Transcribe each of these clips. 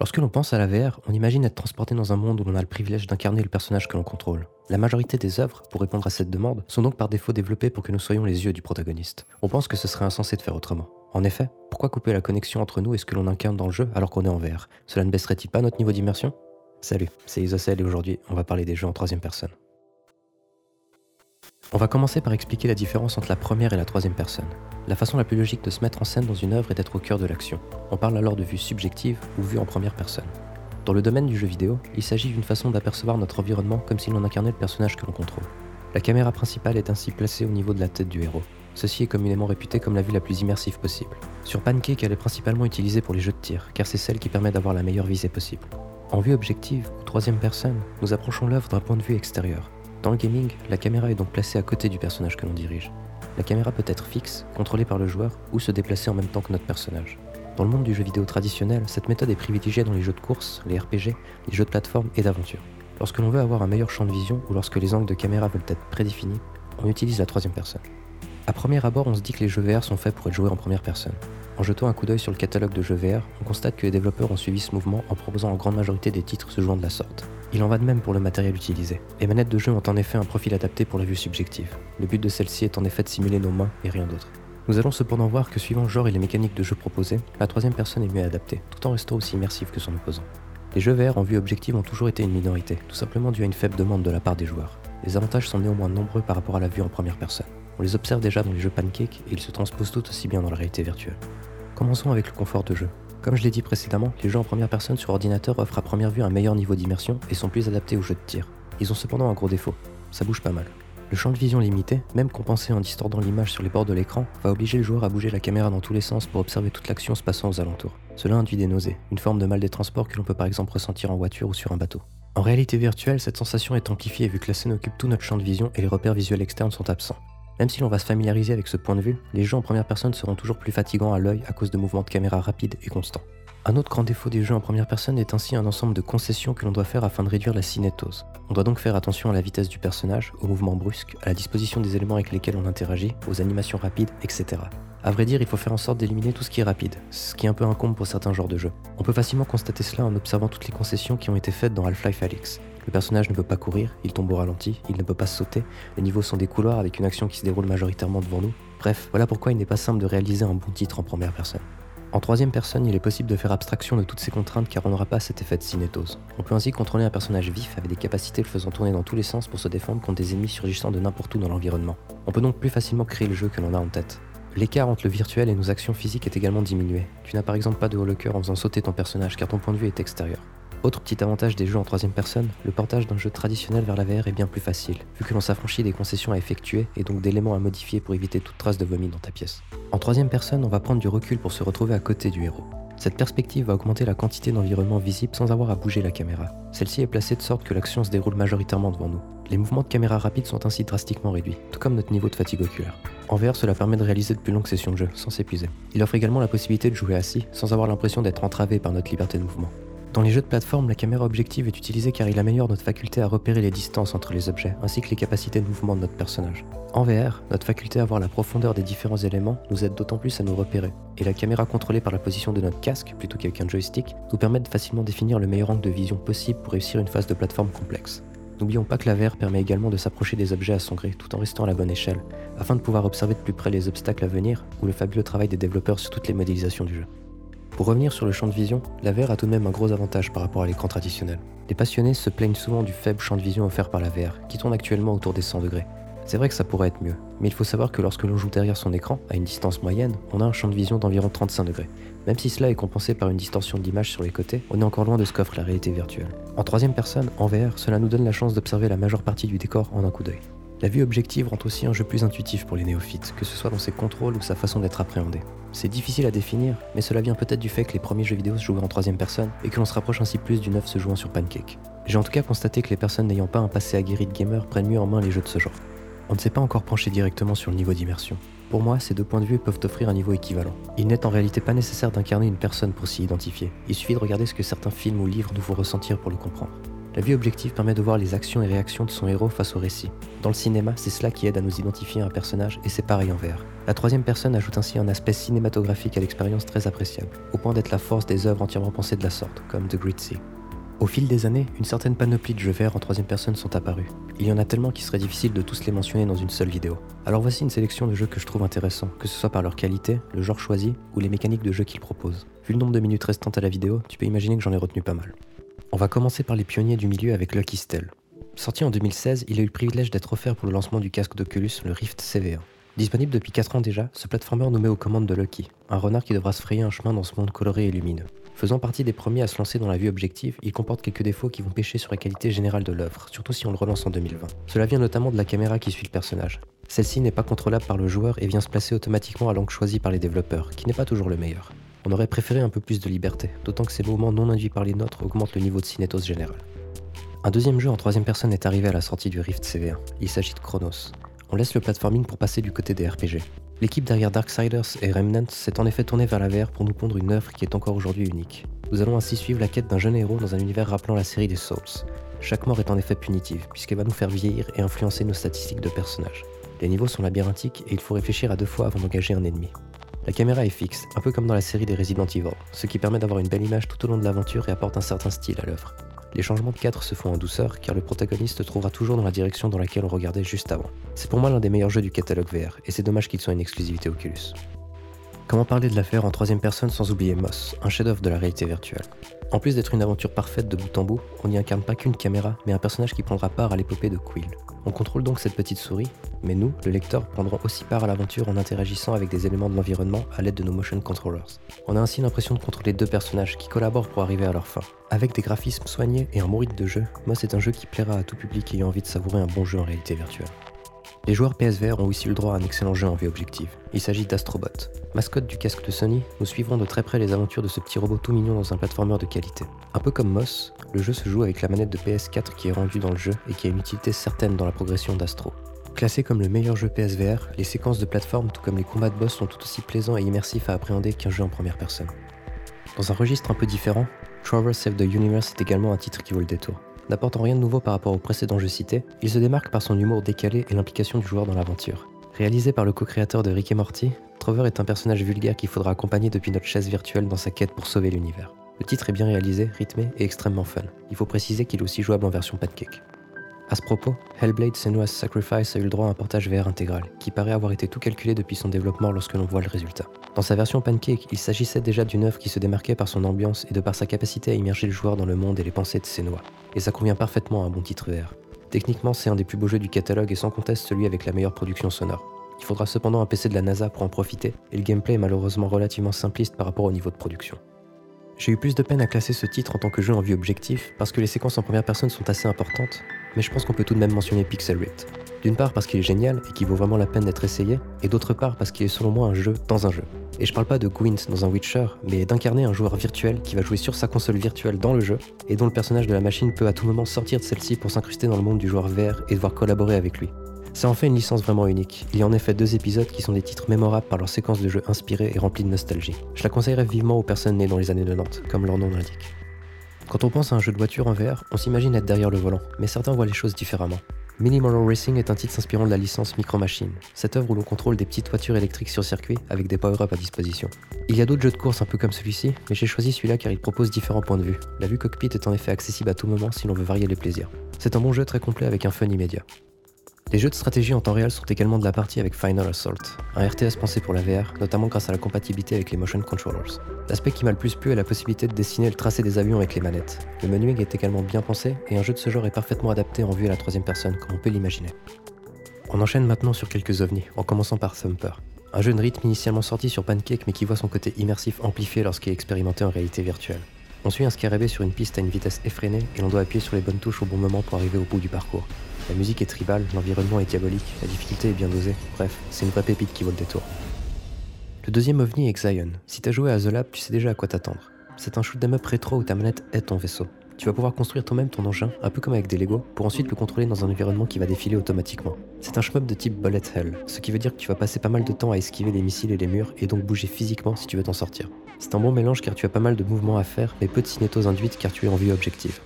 Lorsque l'on pense à la VR, on imagine être transporté dans un monde où l'on a le privilège d'incarner le personnage que l'on contrôle. La majorité des œuvres, pour répondre à cette demande, sont donc par défaut développées pour que nous soyons les yeux du protagoniste. On pense que ce serait insensé de faire autrement. En effet, pourquoi couper la connexion entre nous et ce que l'on incarne dans le jeu alors qu'on est en VR Cela ne baisserait-il pas notre niveau d'immersion? Salut, c'est Isocel et aujourd'hui on va parler des jeux en troisième personne. On va commencer par expliquer la différence entre la première et la troisième personne. La façon la plus logique de se mettre en scène dans une œuvre est d'être au cœur de l'action. On parle alors de vue subjective ou vue en première personne. Dans le domaine du jeu vidéo, il s'agit d'une façon d'apercevoir notre environnement comme si l'on incarnait le personnage que l'on contrôle. La caméra principale est ainsi placée au niveau de la tête du héros. Ceci est communément réputé comme la vue la plus immersive possible. Sur Pancake, elle est principalement utilisée pour les jeux de tir, car c'est celle qui permet d'avoir la meilleure visée possible. En vue objective ou troisième personne, nous approchons l'œuvre d'un point de vue extérieur. Dans le gaming, la caméra est donc placée à côté du personnage que l'on dirige. La caméra peut être fixe, contrôlée par le joueur, ou se déplacer en même temps que notre personnage. Dans le monde du jeu vidéo traditionnel, cette méthode est privilégiée dans les jeux de course, les RPG, les jeux de plateforme et d'aventure. Lorsque l'on veut avoir un meilleur champ de vision ou lorsque les angles de caméra veulent être prédéfinis, on utilise la troisième personne. A premier abord, on se dit que les jeux VR sont faits pour être joués en première personne. En jetant un coup d'œil sur le catalogue de jeux VR, on constate que les développeurs ont suivi ce mouvement en proposant en grande majorité des titres se jouant de la sorte. Il en va de même pour le matériel utilisé. Les manettes de jeu ont en effet un profil adapté pour la vue subjective. Le but de celle-ci est en effet de simuler nos mains et rien d'autre. Nous allons cependant voir que suivant le genre et les mécaniques de jeu proposées, la troisième personne est mieux adaptée, tout en restant aussi immersive que son opposant. Les jeux VR en vue objective ont toujours été une minorité, tout simplement dû à une faible demande de la part des joueurs. Les avantages sont néanmoins nombreux par rapport à la vue en première personne. On les observe déjà dans les jeux Pancake et ils se transposent tout aussi bien dans la réalité virtuelle. Commençons avec le confort de jeu. Comme je l'ai dit précédemment, les jeux en première personne sur ordinateur offrent à première vue un meilleur niveau d'immersion et sont plus adaptés aux jeux de tir. Ils ont cependant un gros défaut, ça bouge pas mal. Le champ de vision limité, même compensé en distordant l'image sur les bords de l'écran, va obliger le joueur à bouger la caméra dans tous les sens pour observer toute l'action se passant aux alentours. Cela induit des nausées, une forme de mal des transports que l'on peut par exemple ressentir en voiture ou sur un bateau. En réalité virtuelle, cette sensation est amplifiée vu que la scène occupe tout notre champ de vision et les repères visuels externes sont absents. Même si l'on va se familiariser avec ce point de vue, les jeux en première personne seront toujours plus fatigants à l'œil à cause de mouvements de caméra rapides et constants. Un autre grand défaut des jeux en première personne est ainsi un ensemble de concessions que l'on doit faire afin de réduire la cinétose. On doit donc faire attention à la vitesse du personnage, aux mouvements brusques, à la disposition des éléments avec lesquels on interagit, aux animations rapides, etc. A vrai dire, il faut faire en sorte d'éliminer tout ce qui est rapide, ce qui est un peu incombe pour certains genres de jeux. On peut facilement constater cela en observant toutes les concessions qui ont été faites dans Half-Life Alyx. Le personnage ne peut pas courir, il tombe au ralenti, il ne peut pas sauter, les niveaux sont des couloirs avec une action qui se déroule majoritairement devant nous. Bref, voilà pourquoi il n'est pas simple de réaliser un bon titre en première personne. En troisième personne, il est possible de faire abstraction de toutes ces contraintes car on n'aura pas cet effet de cinétose. On peut ainsi contrôler un personnage vif avec des capacités le faisant tourner dans tous les sens pour se défendre contre des ennemis surgissant de n'importe où dans l'environnement. On peut donc plus facilement créer le jeu que l'on a en tête. L'écart entre le virtuel et nos actions physiques est également diminué. Tu n'as par exemple pas de haut en faisant sauter ton personnage car ton point de vue est extérieur. Autre petit avantage des jeux en troisième personne, le portage d'un jeu traditionnel vers la est bien plus facile, vu que l'on s'affranchit des concessions à effectuer et donc d'éléments à modifier pour éviter toute trace de vomi dans ta pièce. En troisième personne, on va prendre du recul pour se retrouver à côté du héros. Cette perspective va augmenter la quantité d'environnement visible sans avoir à bouger la caméra. Celle-ci est placée de sorte que l'action se déroule majoritairement devant nous. Les mouvements de caméra rapides sont ainsi drastiquement réduits, tout comme notre niveau de fatigue oculaire. En VR, cela permet de réaliser de plus longues sessions de jeu sans s'épuiser. Il offre également la possibilité de jouer assis sans avoir l'impression d'être entravé par notre liberté de mouvement. Dans les jeux de plateforme, la caméra objective est utilisée car il améliore notre faculté à repérer les distances entre les objets, ainsi que les capacités de mouvement de notre personnage. En VR, notre faculté à voir la profondeur des différents éléments nous aide d'autant plus à nous repérer, et la caméra contrôlée par la position de notre casque plutôt qu'avec un joystick nous permet de facilement définir le meilleur angle de vision possible pour réussir une phase de plateforme complexe. N'oublions pas que la VR permet également de s'approcher des objets à son gré tout en restant à la bonne échelle, afin de pouvoir observer de plus près les obstacles à venir ou le fabuleux travail des développeurs sur toutes les modélisations du jeu. Pour revenir sur le champ de vision, la VR a tout de même un gros avantage par rapport à l'écran traditionnel. Les passionnés se plaignent souvent du faible champ de vision offert par la VR, qui tourne actuellement autour des 100 degrés. C'est vrai que ça pourrait être mieux, mais il faut savoir que lorsque l'on joue derrière son écran, à une distance moyenne, on a un champ de vision d'environ 35 degrés. Même si cela est compensé par une distorsion de l'image sur les côtés, on est encore loin de ce qu'offre la réalité virtuelle. En troisième personne, en VR, cela nous donne la chance d'observer la majeure partie du décor en un coup d'œil. La vue objective rend aussi un jeu plus intuitif pour les néophytes, que ce soit dans ses contrôles ou sa façon d'être appréhendé. C'est difficile à définir, mais cela vient peut-être du fait que les premiers jeux vidéo se jouaient en troisième personne et que l'on se rapproche ainsi plus du neuf se jouant sur Pancake. J'ai en tout cas constaté que les personnes n'ayant pas un passé aguerri de gamer prennent mieux en main les jeux de ce genre. On ne s'est pas encore penché directement sur le niveau d'immersion. Pour moi, ces deux points de vue peuvent offrir un niveau équivalent. Il n'est en réalité pas nécessaire d'incarner une personne pour s'y identifier. Il suffit de regarder ce que certains films ou livres nous font ressentir pour le comprendre. La vue objective permet de voir les actions et réactions de son héros face au récit. Dans le cinéma, c'est cela qui aide à nous identifier un personnage et c'est pareil en VR. La troisième personne ajoute ainsi un aspect cinématographique à l'expérience très appréciable, au point d'être la force des œuvres entièrement pensées de la sorte, comme The Great Sea. Au fil des années, une certaine panoplie de jeux VR en troisième personne sont apparus. Il y en a tellement qu'il serait difficile de tous les mentionner dans une seule vidéo. Alors voici une sélection de jeux que je trouve intéressants, que ce soit par leur qualité, le genre choisi ou les mécaniques de jeu qu'ils proposent. Vu le nombre de minutes restantes à la vidéo, tu peux imaginer que j'en ai retenu pas mal. On va commencer par les pionniers du milieu avec Lucky Stell. Sorti en 2016, il a eu le privilège d'être offert pour le lancement du casque d'Oculus, le Rift CV1. Disponible depuis 4 ans déjà, ce platformer nous met aux commandes de Lucky, un renard qui devra se frayer un chemin dans ce monde coloré et lumineux. Faisant partie des premiers à se lancer dans la vue objective, il comporte quelques défauts qui vont pêcher sur la qualité générale de l'œuvre, surtout si on le relance en 2020. Cela vient notamment de la caméra qui suit le personnage. Celle-ci n'est pas contrôlable par le joueur et vient se placer automatiquement à l'angle choisi par les développeurs, qui n'est pas toujours le meilleur. On aurait préféré un peu plus de liberté, d'autant que ces mouvements non induits par les nôtres augmentent le niveau de cinétos général. Un deuxième jeu en troisième personne est arrivé à la sortie du Rift CV1. Il s'agit de Chronos. On laisse le platforming pour passer du côté des RPG. L'équipe derrière Darksiders et Remnant s'est en effet tournée vers la VR pour nous pondre une œuvre qui est encore aujourd'hui unique. Nous allons ainsi suivre la quête d'un jeune héros dans un univers rappelant la série des Souls. Chaque mort est en effet punitive, puisqu'elle va nous faire vieillir et influencer nos statistiques de personnages. Les niveaux sont labyrinthiques et il faut réfléchir à deux fois avant d'engager un ennemi. La caméra est fixe, un peu comme dans la série des Resident Evil, ce qui permet d'avoir une belle image tout au long de l'aventure et apporte un certain style à l'œuvre. Les changements de cadre se font en douceur car le protagoniste trouvera toujours dans la direction dans laquelle on regardait juste avant. C'est pour moi l'un des meilleurs jeux du catalogue VR et c'est dommage qu'il soit une exclusivité Oculus. Comment parler de l'affaire en troisième personne sans oublier Moss, un chef-d'œuvre de la réalité virtuelle En plus d'être une aventure parfaite de bout en bout, on n'y incarne pas qu'une caméra, mais un personnage qui prendra part à l'épopée de Quill. On contrôle donc cette petite souris, mais nous, le lecteur, prendrons aussi part à l'aventure en interagissant avec des éléments de l'environnement à l'aide de nos motion controllers. On a ainsi l'impression de contrôler deux personnages qui collaborent pour arriver à leur fin. Avec des graphismes soignés et un rythme de jeu, Moss est un jeu qui plaira à tout public ayant envie de savourer un bon jeu en réalité virtuelle. Les joueurs PSVR ont aussi le droit à un excellent jeu en vue objective. Il s'agit d'Astrobot. Mascotte du casque de Sony, nous suivrons de très près les aventures de ce petit robot tout mignon dans un platformer de qualité. Un peu comme Moss, le jeu se joue avec la manette de PS4 qui est rendue dans le jeu et qui a une utilité certaine dans la progression d'Astro. Classé comme le meilleur jeu PSVR, les séquences de plateforme tout comme les combats de boss sont tout aussi plaisants et immersifs à appréhender qu'un jeu en première personne. Dans un registre un peu différent, Trover Save the Universe est également un titre qui vaut le détour. N'apportant rien de nouveau par rapport aux précédents jeux cités, il se démarque par son humour décalé et l'implication du joueur dans l'aventure. Réalisé par le co-créateur de Rick et Morty, Trover est un personnage vulgaire qu'il faudra accompagner depuis notre chaise virtuelle dans sa quête pour sauver l'univers. Le titre est bien réalisé, rythmé et extrêmement fun. Il faut préciser qu'il est aussi jouable en version pancake. À ce propos, Hellblade Senua's Sacrifice a eu le droit à un portage VR intégral, qui paraît avoir été tout calculé depuis son développement lorsque l'on voit le résultat. Dans sa version pancake, il s'agissait déjà d'une œuvre qui se démarquait par son ambiance et de par sa capacité à immerger le joueur dans le monde et les pensées de Senua, et ça convient parfaitement à un bon titre VR. Techniquement, c'est un des plus beaux jeux du catalogue et sans conteste celui avec la meilleure production sonore. Il faudra cependant un PC de la NASA pour en profiter, et le gameplay est malheureusement relativement simpliste par rapport au niveau de production. J'ai eu plus de peine à classer ce titre en tant que jeu en vue objectif parce que les séquences en première personne sont assez importantes, mais je pense qu'on peut tout de même mentionner Pixel Rift. D'une part parce qu'il est génial et qu'il vaut vraiment la peine d'être essayé, et d'autre part parce qu'il est selon moi un jeu dans un jeu. Et je parle pas de Gwent dans un Witcher, mais d'incarner un joueur virtuel qui va jouer sur sa console virtuelle dans le jeu, et dont le personnage de la machine peut à tout moment sortir de celle-ci pour s'incruster dans le monde du joueur VR et devoir collaborer avec lui. Ça en fait une licence vraiment unique. Il y a en effet deux épisodes qui sont des titres mémorables par leur séquence de jeu inspirée et remplie de nostalgie. Je la conseillerais vivement aux personnes nées dans les années 90, comme leur nom l'indique. Quand on pense à un jeu de voiture en VR, on s'imagine être derrière le volant, mais certains voient les choses différemment. Minimal Racing est un titre s'inspirant de la licence Micro Machine, cette œuvre où l'on contrôle des petites voitures électriques sur circuit avec des power-ups à disposition. Il y a d'autres jeux de course un peu comme celui-ci, mais j'ai choisi celui-là car il propose différents points de vue. La vue cockpit est en effet accessible à tout moment si l'on veut varier les plaisirs. C'est un bon jeu très complet avec un fun immédiat. Les jeux de stratégie en temps réel sont également de la partie avec Final Assault, un RTS pensé pour la VR, notamment grâce à la compatibilité avec les motion controllers. L'aspect qui m'a le plus plu est la possibilité de dessiner le tracé des avions avec les manettes. Le menuing est également bien pensé et un jeu de ce genre est parfaitement adapté en vue à la troisième personne, comme on peut l'imaginer. On enchaîne maintenant sur quelques ovnis, en commençant par Thumper. Un jeu de rythme initialement sorti sur Pancake mais qui voit son côté immersif amplifié lorsqu'il est expérimenté en réalité virtuelle. On suit un scarabée sur une piste à une vitesse effrénée et l'on doit appuyer sur les bonnes touches au bon moment pour arriver au bout du parcours. La musique est tribale, l'environnement est diabolique, la difficulté est bien dosée, bref, c'est une vraie pépite qui vaut le détour. Le deuxième ovni est Xion. Si t'as joué à The Lab, tu sais déjà à quoi t'attendre. C'est un shoot up rétro où ta manette est ton vaisseau. Tu vas pouvoir construire toi-même ton engin, un peu comme avec des Lego, pour ensuite le contrôler dans un environnement qui va défiler automatiquement. C'est un shmup de type bullet hell, ce qui veut dire que tu vas passer pas mal de temps à esquiver les missiles et les murs, et donc bouger physiquement si tu veux t'en sortir. C'est un bon mélange car tu as pas mal de mouvements à faire, mais peu de cinétos induites car tu es en vue objective.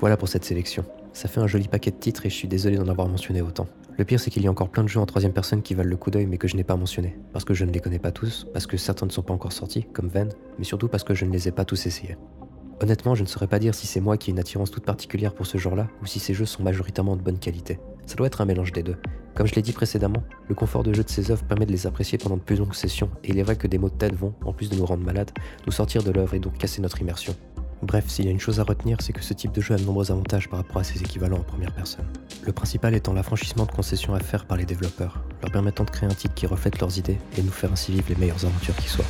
Voilà pour cette sélection. Ça fait un joli paquet de titres et je suis désolé d'en avoir mentionné autant. Le pire, c'est qu'il y a encore plein de jeux en troisième personne qui valent le coup d'œil mais que je n'ai pas mentionné. Parce que je ne les connais pas tous, parce que certains ne sont pas encore sortis, comme Ven, mais surtout parce que je ne les ai pas tous essayés. Honnêtement, je ne saurais pas dire si c'est moi qui ai une attirance toute particulière pour ce genre-là ou si ces jeux sont majoritairement de bonne qualité. Ça doit être un mélange des deux. Comme je l'ai dit précédemment, le confort de jeu de ces œuvres permet de les apprécier pendant de plus longues sessions, et il est vrai que des mots de tête vont, en plus de nous rendre malades, nous sortir de l'œuvre et donc casser notre immersion. Bref, s'il y a une chose à retenir, c'est que ce type de jeu a de nombreux avantages par rapport à ses équivalents en première personne. Le principal étant l'affranchissement de concessions à faire par les développeurs, leur permettant de créer un titre qui reflète leurs idées et nous faire ainsi vivre les meilleures aventures qui soient.